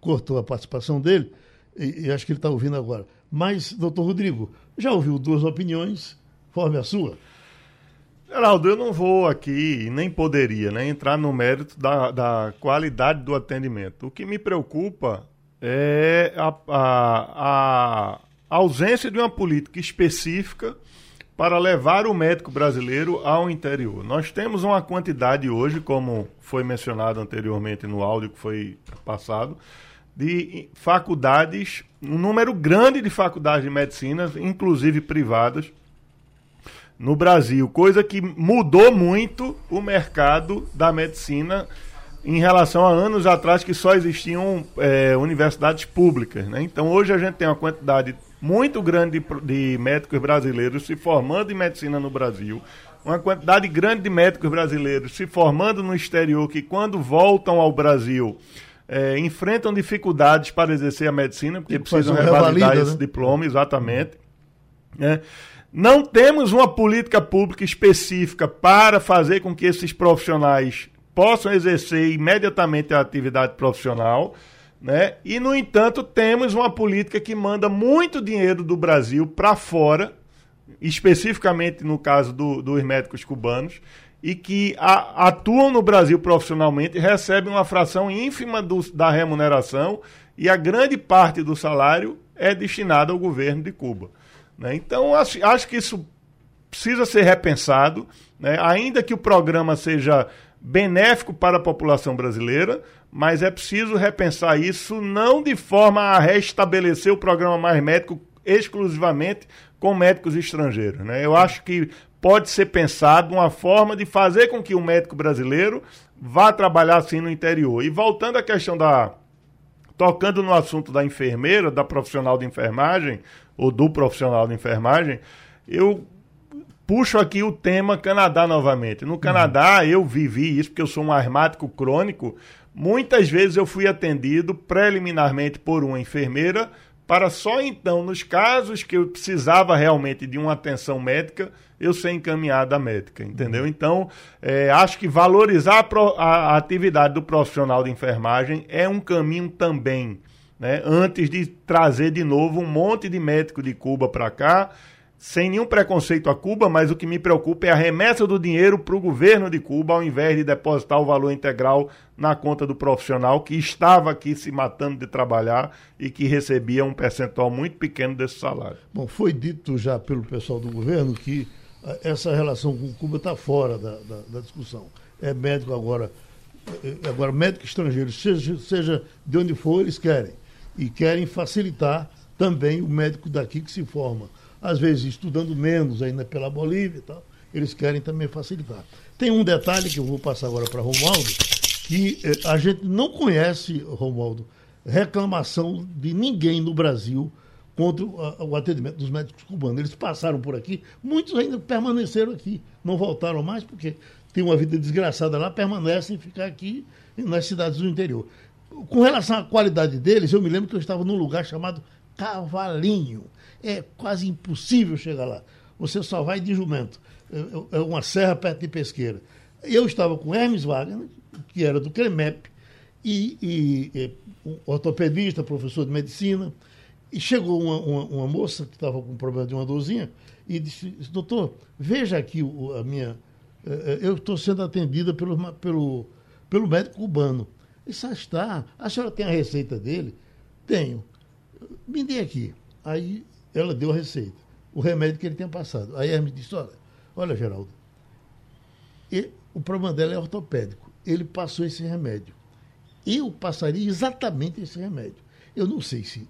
cortou a participação dele, e, e acho que ele está ouvindo agora. Mas, doutor Rodrigo, já ouviu duas opiniões, forme a sua. Geraldo, eu não vou aqui, nem poderia, né, entrar no mérito da, da qualidade do atendimento. O que me preocupa é a, a, a ausência de uma política específica para levar o médico brasileiro ao interior. Nós temos uma quantidade hoje, como foi mencionado anteriormente no áudio que foi passado, de faculdades, um número grande de faculdades de medicina, inclusive privadas, no Brasil, coisa que mudou muito o mercado da medicina em relação a anos atrás que só existiam é, universidades públicas. Né? Então hoje a gente tem uma quantidade muito grande de, de médicos brasileiros se formando em medicina no Brasil, uma quantidade grande de médicos brasileiros se formando no exterior que quando voltam ao Brasil é, enfrentam dificuldades para exercer a medicina, porque precisam revalidar esse né? diploma, exatamente. É. Não temos uma política pública específica para fazer com que esses profissionais possam exercer imediatamente a atividade profissional. Né? E, no entanto, temos uma política que manda muito dinheiro do Brasil para fora, especificamente no caso do, dos médicos cubanos, e que a, atuam no Brasil profissionalmente recebem uma fração ínfima do, da remuneração e a grande parte do salário é destinada ao governo de Cuba. Né? Então, acho, acho que isso precisa ser repensado, né? ainda que o programa seja benéfico para a população brasileira, mas é preciso repensar isso não de forma a restabelecer o programa Mais Médico exclusivamente com médicos estrangeiros. Né? Eu acho que pode ser pensado uma forma de fazer com que o médico brasileiro vá trabalhar assim no interior. E voltando à questão da. Tocando no assunto da enfermeira, da profissional de enfermagem, ou do profissional de enfermagem, eu puxo aqui o tema Canadá novamente. No Canadá, eu vivi isso, porque eu sou um asmático crônico. Muitas vezes eu fui atendido preliminarmente por uma enfermeira, para só então, nos casos que eu precisava realmente de uma atenção médica, eu ser encaminhado à médica, entendeu? Então, é, acho que valorizar a, pro, a, a, atividade do profissional de enfermagem é um caminho também, né? Antes de trazer de novo um monte de médico de Cuba para cá, sem nenhum preconceito a Cuba, mas o que me preocupa é a remessa do dinheiro para o governo de Cuba, ao invés de depositar o valor integral na conta do profissional que estava aqui se matando de trabalhar e que recebia um percentual muito pequeno desse salário. Bom, foi dito já pelo pessoal do governo que essa relação com Cuba está fora da, da, da, discussão. É médico agora, é, agora médico estrangeiro, seja, seja de onde for, eles querem. E querem facilitar também o médico daqui que se forma. Às vezes estudando menos ainda pela Bolívia e tal, eles querem também facilitar. Tem um detalhe que eu vou passar agora para Romualdo, que eh, a gente não conhece, Romualdo, reclamação de ninguém no Brasil contra o atendimento dos médicos cubanos. Eles passaram por aqui, muitos ainda permaneceram aqui, não voltaram mais porque têm uma vida desgraçada lá, permanecem ficar aqui nas cidades do interior. Com relação à qualidade deles, eu me lembro que eu estava num lugar chamado Cavalinho. É quase impossível chegar lá. Você só vai de jumento. É, é uma serra perto de Pesqueira. Eu estava com Hermes Wagner, que era do CREMEP, e, e, e um ortopedista, professor de medicina, e chegou uma, uma, uma moça que estava com problema de uma dorzinha e disse, doutor, veja aqui o, a minha. Eh, eh, eu estou sendo atendida pelo, pelo, pelo médico cubano. Isso ah, está. A senhora tem a receita dele? Tenho. Me dê aqui. Aí ela deu a receita. O remédio que ele tinha passado. Aí me disse, olha, olha, Geraldo, o problema dela é ortopédico. Ele passou esse remédio. Eu passaria exatamente esse remédio. Eu não sei se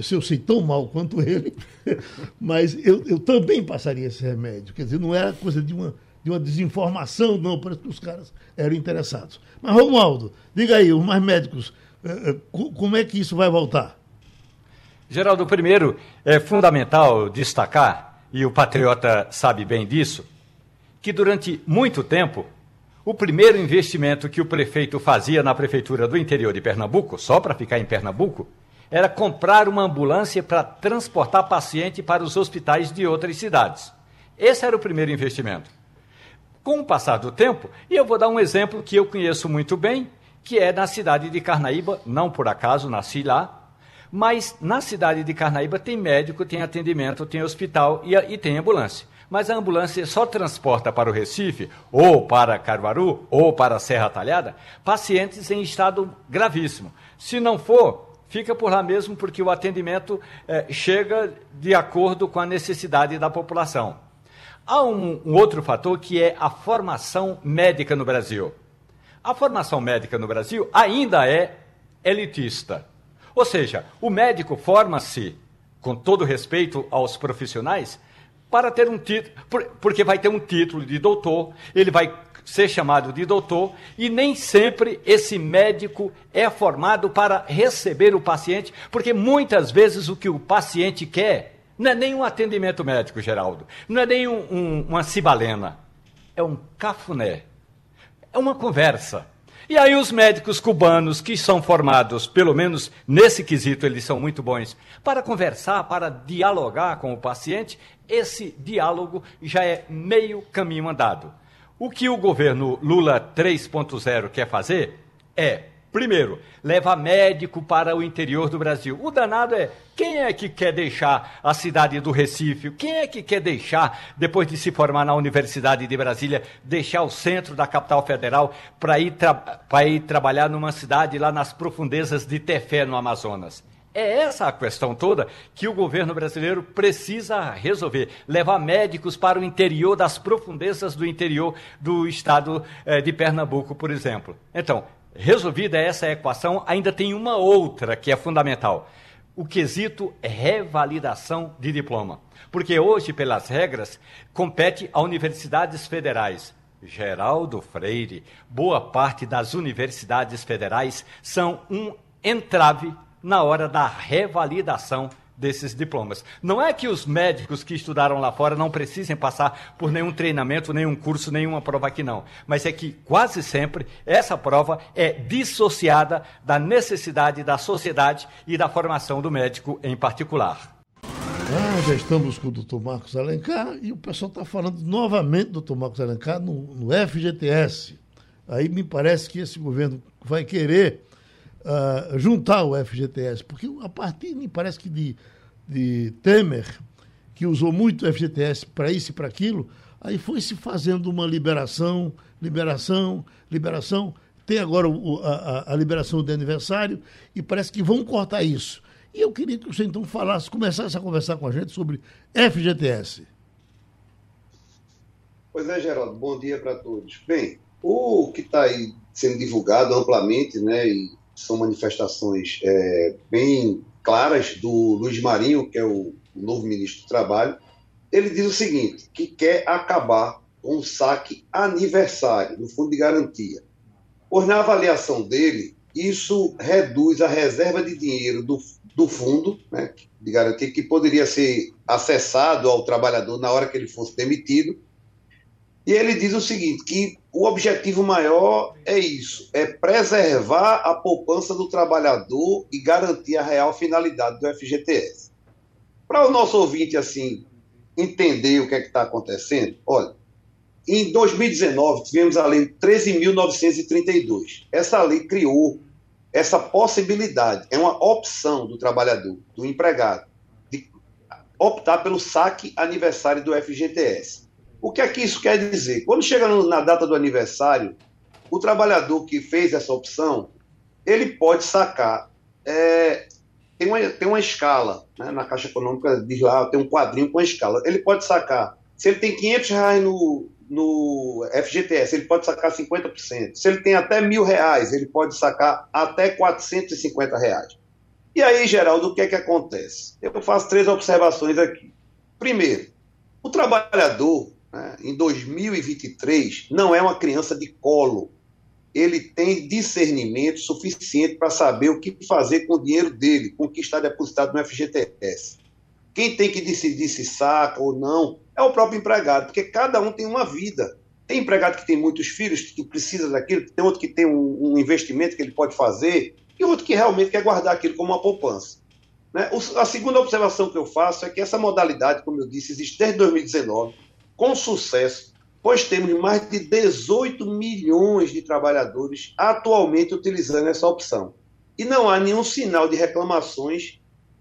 se eu sei tão mal quanto ele, mas eu, eu também passaria esse remédio. Quer dizer, não era coisa de uma, de uma desinformação, não, parece que os caras eram interessados. Mas, Romualdo, diga aí, os mais médicos, eh, eh, como é que isso vai voltar? Geraldo, primeiro, é fundamental destacar, e o patriota sabe bem disso, que durante muito tempo, o primeiro investimento que o prefeito fazia na prefeitura do interior de Pernambuco, só para ficar em Pernambuco, era comprar uma ambulância para transportar paciente para os hospitais de outras cidades. Esse era o primeiro investimento. Com o passar do tempo, e eu vou dar um exemplo que eu conheço muito bem, que é na cidade de Carnaíba, não por acaso nasci lá, mas na cidade de Carnaíba tem médico, tem atendimento, tem hospital e, e tem ambulância. Mas a ambulância só transporta para o Recife, ou para Caruaru, ou para Serra Talhada, pacientes em estado gravíssimo. Se não for, fica por lá mesmo porque o atendimento é, chega de acordo com a necessidade da população. Há um, um outro fator que é a formação médica no Brasil. A formação médica no Brasil ainda é elitista. Ou seja, o médico forma-se, com todo respeito aos profissionais, para ter um título, porque vai ter um título de doutor, ele vai ser chamado de doutor e nem sempre esse médico é formado para receber o paciente, porque muitas vezes o que o paciente quer não é nem um atendimento médico, Geraldo, não é nem um, um, uma cibalena, é um cafuné, é uma conversa. E aí os médicos cubanos que são formados, pelo menos nesse quesito eles são muito bons, para conversar, para dialogar com o paciente, esse diálogo já é meio caminho andado. O que o governo Lula 3.0 quer fazer é, primeiro, levar médico para o interior do Brasil. O danado é quem é que quer deixar a cidade do Recife? Quem é que quer deixar, depois de se formar na Universidade de Brasília, deixar o centro da capital federal para ir, tra ir trabalhar numa cidade lá nas profundezas de Tefé, no Amazonas? É essa a questão toda que o governo brasileiro precisa resolver. Levar médicos para o interior, das profundezas do interior do estado eh, de Pernambuco, por exemplo. Então, resolvida essa equação, ainda tem uma outra que é fundamental. o quesito revalidação de diploma. Porque hoje, pelas regras, compete a universidades federais. Geraldo Freire, boa parte das universidades federais são um entrave na hora da revalidação desses diplomas. Não é que os médicos que estudaram lá fora não precisem passar por nenhum treinamento, nenhum curso, nenhuma prova aqui não, mas é que quase sempre essa prova é dissociada da necessidade da sociedade e da formação do médico em particular. Ah, já estamos com o doutor Marcos Alencar e o pessoal está falando novamente do doutor Marcos Alencar no, no FGTS. Aí me parece que esse governo vai querer uh, juntar o FGTS, porque a partir, me parece que de, de Temer, que usou muito o FGTS para isso e para aquilo, aí foi se fazendo uma liberação, liberação, liberação. Tem agora o, a, a, liberação do aniversário e parece que vão cortar isso. E eu queria que você então falasse, começasse a conversar com a gente sobre FGTS. Pois é, Geraldo, bom dia para todos. Bem, o que está aí sendo divulgado amplamente, né, e são manifestações é, bem claras do Luiz Marinho, que é o, novo ministro do Trabalho. Ele diz o seguinte: que quer acabar com o saque aniversário do Fundo de Garantia. Pois, na avaliação dele, isso reduz a reserva de dinheiro do, do fundo né, de garantia, que poderia ser acessado ao trabalhador na hora que ele fosse demitido. E ele diz o seguinte: que o objetivo maior é isso, é preservar a poupança do trabalhador e garantir a real finalidade do FGTS. Para o nosso ouvinte, assim, entender o que é está acontecendo, olha, em 2019 tivemos a lei 13.932. Essa lei criou essa possibilidade, é uma opção do trabalhador, do empregado, de optar pelo saque aniversário do FGTS. O que é que isso quer dizer? Quando chega na data do aniversário, o trabalhador que fez essa opção, ele pode sacar. É, tem, uma, tem uma escala, né, na Caixa Econômica diz lá, tem um quadrinho com a escala. Ele pode sacar, se ele tem 500 reais no, no FGTS, ele pode sacar 50%. Se ele tem até mil reais, ele pode sacar até 450 reais. E aí, Geraldo, o que é que acontece? Eu faço três observações aqui. Primeiro, o trabalhador, né, em 2023, não é uma criança de colo. Ele tem discernimento suficiente para saber o que fazer com o dinheiro dele, com o que está depositado no FGTS. Quem tem que decidir se saca ou não é o próprio empregado, porque cada um tem uma vida. Tem empregado que tem muitos filhos, que precisa daquilo, tem outro que tem um, um investimento que ele pode fazer, e outro que realmente quer guardar aquilo como uma poupança. Né? A segunda observação que eu faço é que essa modalidade, como eu disse, existe desde 2019 com sucesso, pois temos mais de 18 milhões de trabalhadores atualmente utilizando essa opção. E não há nenhum sinal de reclamações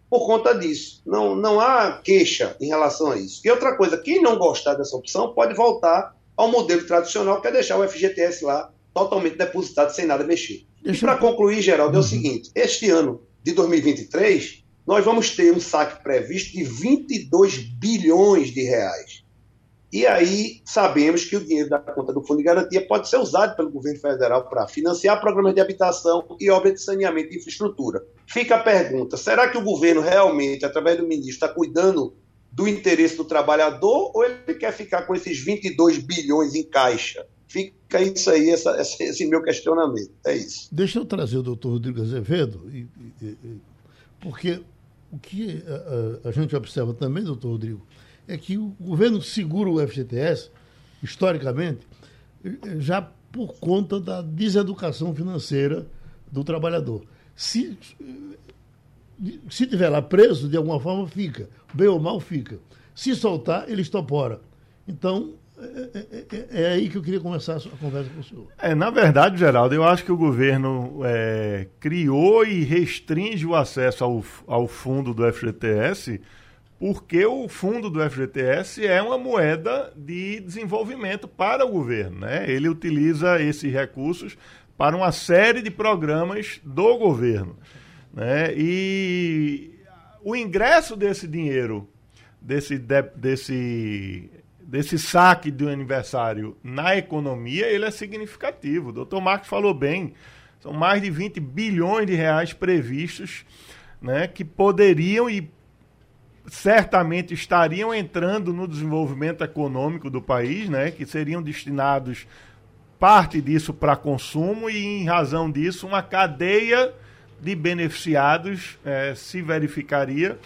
por conta disso. Não, não há queixa em relação a isso. E outra coisa, quem não gostar dessa opção pode voltar ao modelo tradicional, que é deixar o FGTS lá totalmente depositado sem nada mexer. E para concluir, Geraldo, é o uhum. seguinte: este ano de 2023, nós vamos ter um saque previsto de 22 bilhões de reais. E aí sabemos que o dinheiro da conta do Fundo de Garantia pode ser usado pelo governo federal para financiar programas de habitação e obras de saneamento e infraestrutura. Fica a pergunta: será que o governo realmente, através do ministro, está cuidando do interesse do trabalhador ou ele quer ficar com esses 22 bilhões em caixa? Fica isso aí, essa, esse meu questionamento. É isso. Deixa eu trazer o doutor Rodrigo Azevedo, porque o que a, a, a gente observa também, doutor Rodrigo, é que o governo segura o FGTS, historicamente, já por conta da deseducação financeira do trabalhador. Se, se tiver lá preso, de alguma forma fica. Bem ou mal fica. Se soltar, ele estopora. Então, é, é, é, é, aí que eu queria começar a conversa com o senhor. É, na verdade, Geraldo, eu acho que o governo é, criou e restringe o acesso ao, ao fundo do FGTS porque o fundo do FGTS é uma moeda de desenvolvimento para o governo. Né? Ele utiliza esses recursos para uma série de programas do governo. Né? E o ingresso desse dinheiro, desse, de, desse, desse saque do aniversário na economia, ele é significativo. O doutor Marcos falou bem, são mais de 20 bilhões de reais previstos né, que poderiam e certamente estariam entrando no desenvolvimento econômico do país, né, que seriam destinados parte disso para consumo e, em razão disso, uma cadeia de beneficiados é, se verificaria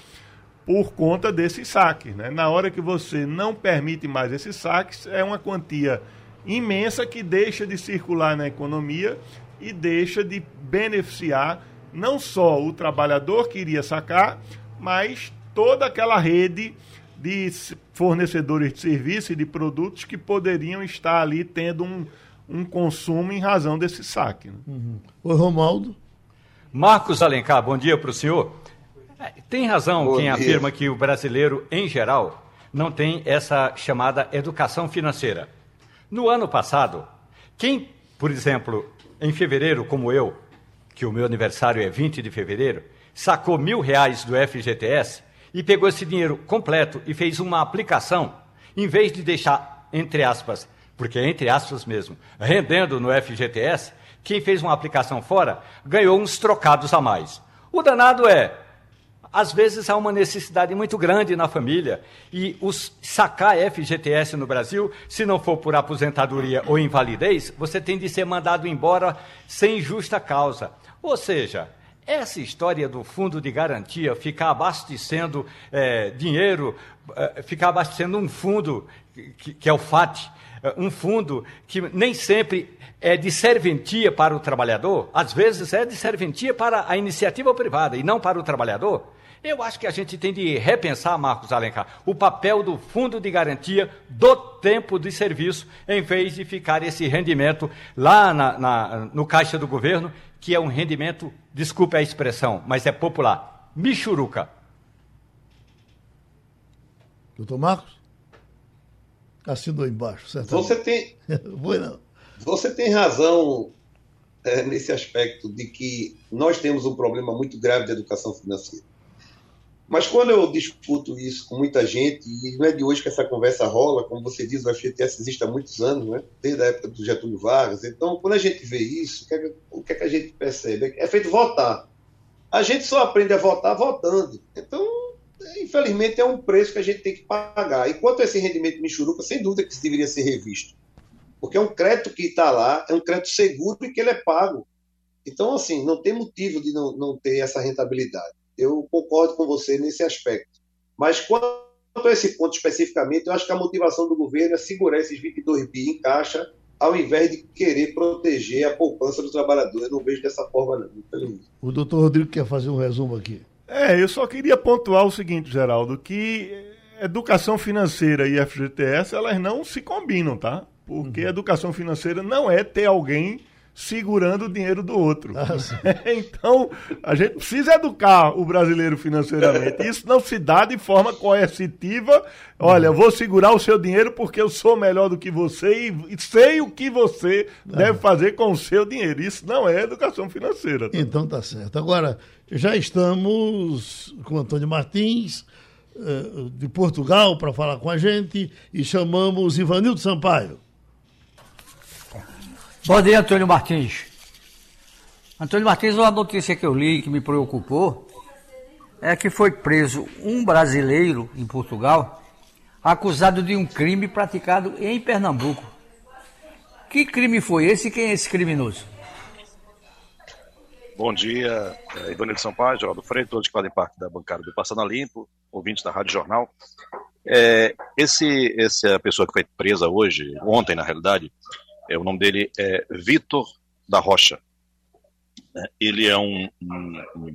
por conta desses saques. Né? Na hora que você não permite mais esses saques, é uma quantia imensa que deixa de circular na economia e deixa de beneficiar não só o trabalhador que iria sacar, mas toda aquela rede de fornecedores de serviços e de produtos que poderiam estar ali tendo um, um consumo em razão desse saque. Né? Uhum. Oi, Romaldo. Marcos Alencar, bom dia para o senhor. É, tem razão Bom quem dia. afirma que o brasileiro, em geral, não tem essa chamada educação financeira. No ano passado, quem, por exemplo, em fevereiro, como eu, que o meu aniversário é 20 de fevereiro, sacou mil reais do FGTS e pegou esse dinheiro completo e fez uma aplicação, em vez de deixar, entre aspas, porque é entre aspas mesmo, rendendo no FGTS, quem fez uma aplicação fora ganhou uns trocados a mais. O danado é, às vezes há uma necessidade muito grande na família e os sacar FGTS no Brasil, se não for por aposentadoria ou invalidez, você tem de ser mandado embora sem justa causa. Ou seja, essa história do fundo de garantia ficar abastecendo eh, dinheiro, eh, ficar abastecendo um fundo que, que é o FAT, eh, um fundo que nem sempre é de serventia para o trabalhador, às vezes é de serventia para a iniciativa privada e não para o trabalhador. Eu acho que a gente tem de repensar, Marcos Alencar, o papel do fundo de garantia do tempo de serviço, em vez de ficar esse rendimento lá na, na, no caixa do governo, que é um rendimento, desculpe a expressão, mas é popular, michuruca. Doutor Marcos? Assinou embaixo, certo? Você tem, Foi não. você tem razão é, nesse aspecto de que nós temos um problema muito grave de educação financeira. Mas quando eu discuto isso com muita gente, e não é de hoje que essa conversa rola, como você diz, o FGTS existe há muitos anos, né? desde a época do Getúlio Vargas. Então, quando a gente vê isso, o que é o que, é que a gente percebe? É feito votar. A gente só aprende a votar votando. Então, infelizmente, é um preço que a gente tem que pagar. E quanto a esse rendimento Michuruca, sem dúvida que isso deveria ser revisto. Porque é um crédito que está lá, é um crédito seguro e que ele é pago. Então, assim, não tem motivo de não, não ter essa rentabilidade. Eu concordo com você nesse aspecto. Mas quanto a esse ponto especificamente, eu acho que a motivação do governo é segurar esses 22 bi em caixa, ao invés de querer proteger a poupança do trabalhador. Eu não vejo dessa forma, não. O doutor Rodrigo quer fazer um resumo aqui. É, eu só queria pontuar o seguinte, Geraldo, que educação financeira e FGTS, elas não se combinam, tá? Porque educação financeira não é ter alguém segurando o dinheiro do outro. Ah, então, a gente precisa educar o brasileiro financeiramente. Isso não se dá de forma coercitiva. Olha, eu vou segurar o seu dinheiro porque eu sou melhor do que você e, sei o que você deve fazer com o seu dinheiro. Isso não é educação financeira. tá? Então tá certo. Agora, já estamos com o Antônio Martins, eh, de Portugal, para falar com a gente, e chamamos Ivanildo Sampaio. Bom dia, Antônio Martins. Antônio Martins, uma notícia que eu li que me preocupou é que foi preso um brasileiro em Portugal acusado de um crime praticado em Pernambuco. Que crime foi esse e quem é esse criminoso? Bom dia, é, Ivanildo Sampaio, Geraldo Freire, todos que fazem parte da bancada do Passando Limpo, ouvintes da Rádio Jornal. É, esse, essa pessoa que foi presa hoje, ontem na realidade, é, o nome dele é Vitor da Rocha. né? Ele é um, um- um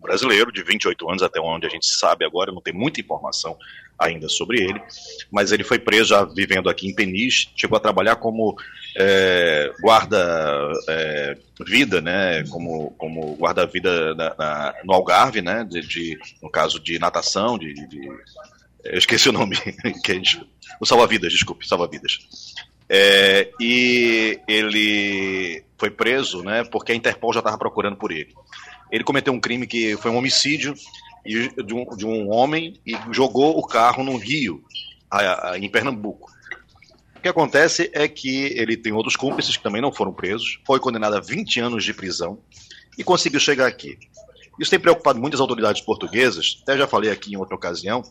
brasileiro de 28 anos, até onde a gente sabe agora, não tem muita informação ainda sobre ele, mas ele foi preso já vivendo aqui em Peniche, chegou a trabalhar como é, guarda-vida, né, como, como guarda-vida no Algarve, né, de, de- no caso de natação, de, de- eu esqueci o nome, gente, o salva-vidas, desculpe, salva-vidas. É, e ele foi preso, né, porque a Interpol já estava procurando por ele. Ele cometeu um crime que foi um homicídio de um, de um homem e jogou o carro no rio, em Pernambuco. O que acontece é que ele tem outros cúmplices que também não foram presos, foi condenado a 20 anos de prisão e conseguiu chegar aqui. Isso tem preocupado muitas autoridades portuguesas, até já falei aqui em outra ocasião,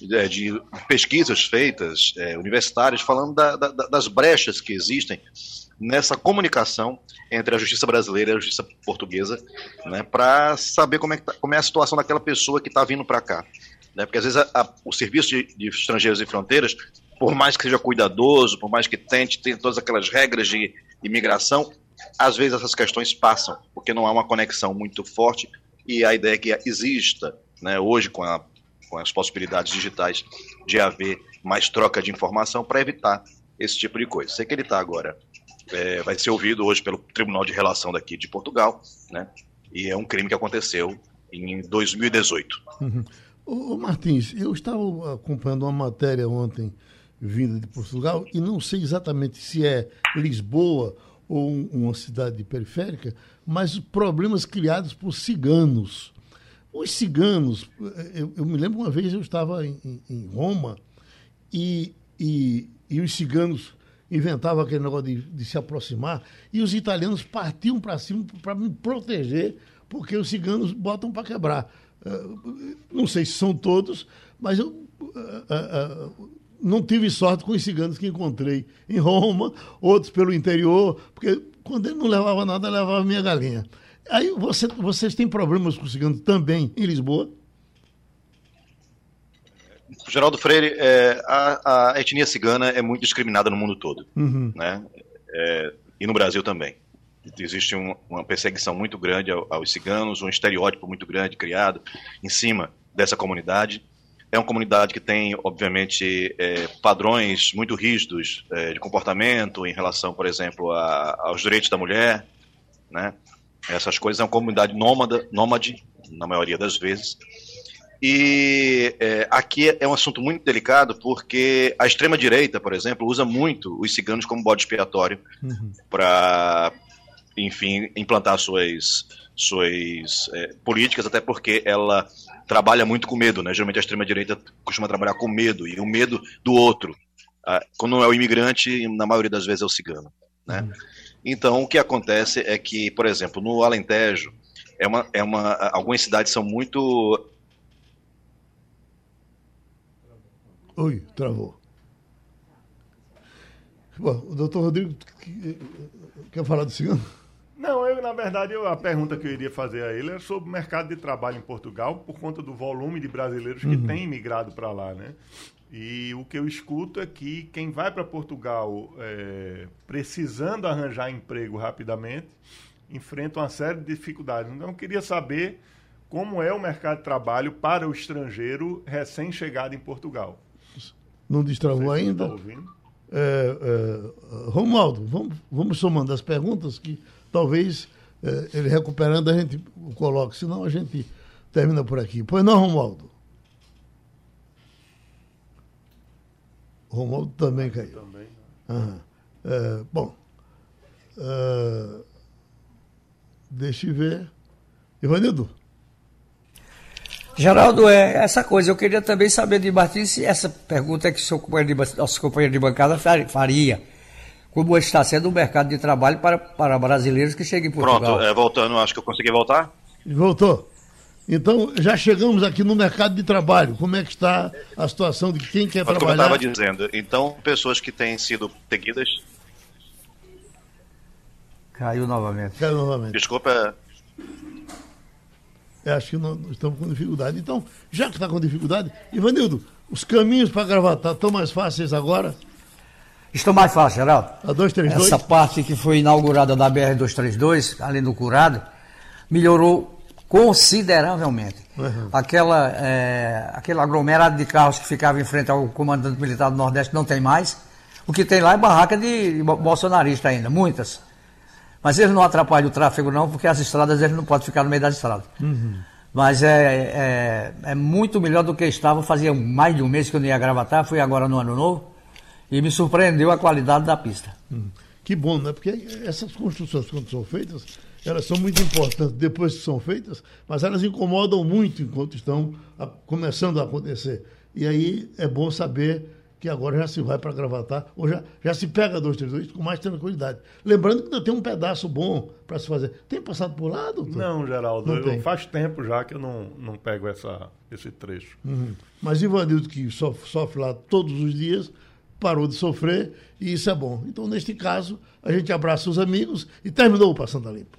de pesquisas feitas, é, universitárias, falando da, da, das brechas que existem nessa comunicação entre a justiça brasileira e a justiça portuguesa, né, para saber como é, tá, como é, a situação daquela pessoa que está vindo para cá. Né, porque às vezes a, a, o Serviço de, de, Estrangeiros e Fronteiras, por mais que seja cuidadoso, por mais que tente ter todas aquelas regras de imigração, às vezes essas questões passam, porque não há uma conexão muito forte e a ideia é que exista, né, hoje com, a, com as possibilidades digitais, de haver mais troca de informação para evitar esse tipo de coisa. Sei que ele está agora, é, vai ser ouvido hoje pelo Tribunal de Relação daqui de Portugal, né, e é um crime que aconteceu em 2018. Uhum. Ô, Martins, eu estava acompanhando uma matéria ontem vinda de Portugal e não sei exatamente se é Lisboa ou um, uma cidade periférica, mas problemas criados por ciganos. Os ciganos, eu, eu me lembro uma vez eu estava em, em Roma e, e, e, os ciganos inventavam aquele negócio de, de se aproximar e os italianos partiam para cima para me proteger, porque os ciganos botam para quebrar. Uh, não sei se são todos, mas eu, uh, uh, não tive sorte com os ciganos que encontrei em Roma, outros pelo interior, porque quando ele não levava nada, levava minha galinha. Aí você, vocês têm problemas com ciganos também em Lisboa? Geraldo Freire, é, a, a, etnia cigana é muito discriminada no mundo todo, uhum. né? É, e no Brasil também. Existe um, uma perseguição muito grande aos ciganos, um estereótipo muito grande criado em cima dessa comunidade. É uma comunidade que tem, obviamente, é, padrões muito rígidos é, de comportamento em relação, por exemplo, a, aos direitos da mulher, né? Essas coisas é uma comunidade nômada, nômade, na maioria das vezes. E é, aqui é um assunto muito delicado porque a extrema-direita, por exemplo, usa muito os ciganos como bode expiatório uhum. para, enfim, implantar suas, suas é, políticas, até porque ela trabalha muito com medo, né? Geralmente a extrema-direita costuma trabalhar com medo, e o medo do outro. Ah, quando não é o imigrante, na maioria das vezes é o cigano, né? Uhum. Então, o que acontece é que, por exemplo, no Alentejo, é uma, é uma, algumas cidades são muito... Oi, travou. Bom, o doutor Rodrigo quer falar do cigano? Não, eu, na verdade, eu, a pergunta que eu iria fazer a ele é sobre o mercado de trabalho em Portugal, por conta do volume de brasileiros que uhum. têm migrado para lá, né? E o que eu escuto é que quem vai para Portugal é, precisando arranjar emprego rapidamente enfrenta uma série de dificuldades. Então, eu queria saber como é o mercado de trabalho para o estrangeiro recém-chegado em Portugal. Não destravou ainda? Está é, é, Romualdo, vamos, vamos somando as perguntas que talvez eh, ele recuperando a gente coloque, senão a gente termina por aqui. Pois não, Romualdo? Romualdo também caiu. Também. Uhum. É, bom, uh, deixa eu ver. Ivanildo? Geraldo, é essa coisa. Eu queria também saber de Martins se essa pergunta é que seu companheiro de, nosso companheiro de bancada faria como está sendo o mercado de trabalho para, para brasileiros que chegam em Portugal. Pronto, é, voltando, acho que eu consegui voltar. Voltou. Então, já chegamos aqui no mercado de trabalho. Como é que está a situação de quem quer Mas trabalhar? Como eu estava dizendo, então, pessoas que têm sido seguidas... Caiu novamente. Caiu novamente. Desculpa. É, acho que nós estamos com dificuldade. Então, já que está com dificuldade, Ivanildo, os caminhos para Gravatar estão mais fáceis agora? Estão mais fácil, Geraldo. A 232? Essa parte que foi inaugurada da BR-232, além do curado, melhorou consideravelmente. Uhum. Aquela, é, aquele aglomerado de carros que ficava em frente ao comandante militar do Nordeste não tem mais. O que tem lá é barraca de bolsonarista ainda, muitas. Mas eles não atrapalham o tráfego não, porque as estradas eles não podem ficar no meio das estradas. Uhum. Mas é, é, é, muito melhor do que estava. Fazia mais de um mês que eu não ia gravatar, fui agora no ano novo. E me surpreendeu a qualidade da pista. Hum, que bom, né? Porque essas construções, quando são feitas, elas são muito importantes depois que são feitas, mas elas incomodam muito enquanto estão a, começando a acontecer. E aí é bom saber que agora já se vai para Gravatar, ou já, já se pega 232 com mais tranquilidade. Lembrando que ainda tem um pedaço bom para se fazer. Tem passado por lá, doutor? Não, Geraldo, Não eu- faz tempo já que eu não, não pego essa, esse trecho. Uhum. Mas Ivanildo, que sofre, sofre lá todos os dias, parou de sofrer e isso é bom. Então, neste caso, a gente abraça os amigos e terminou o Passando a Limpo.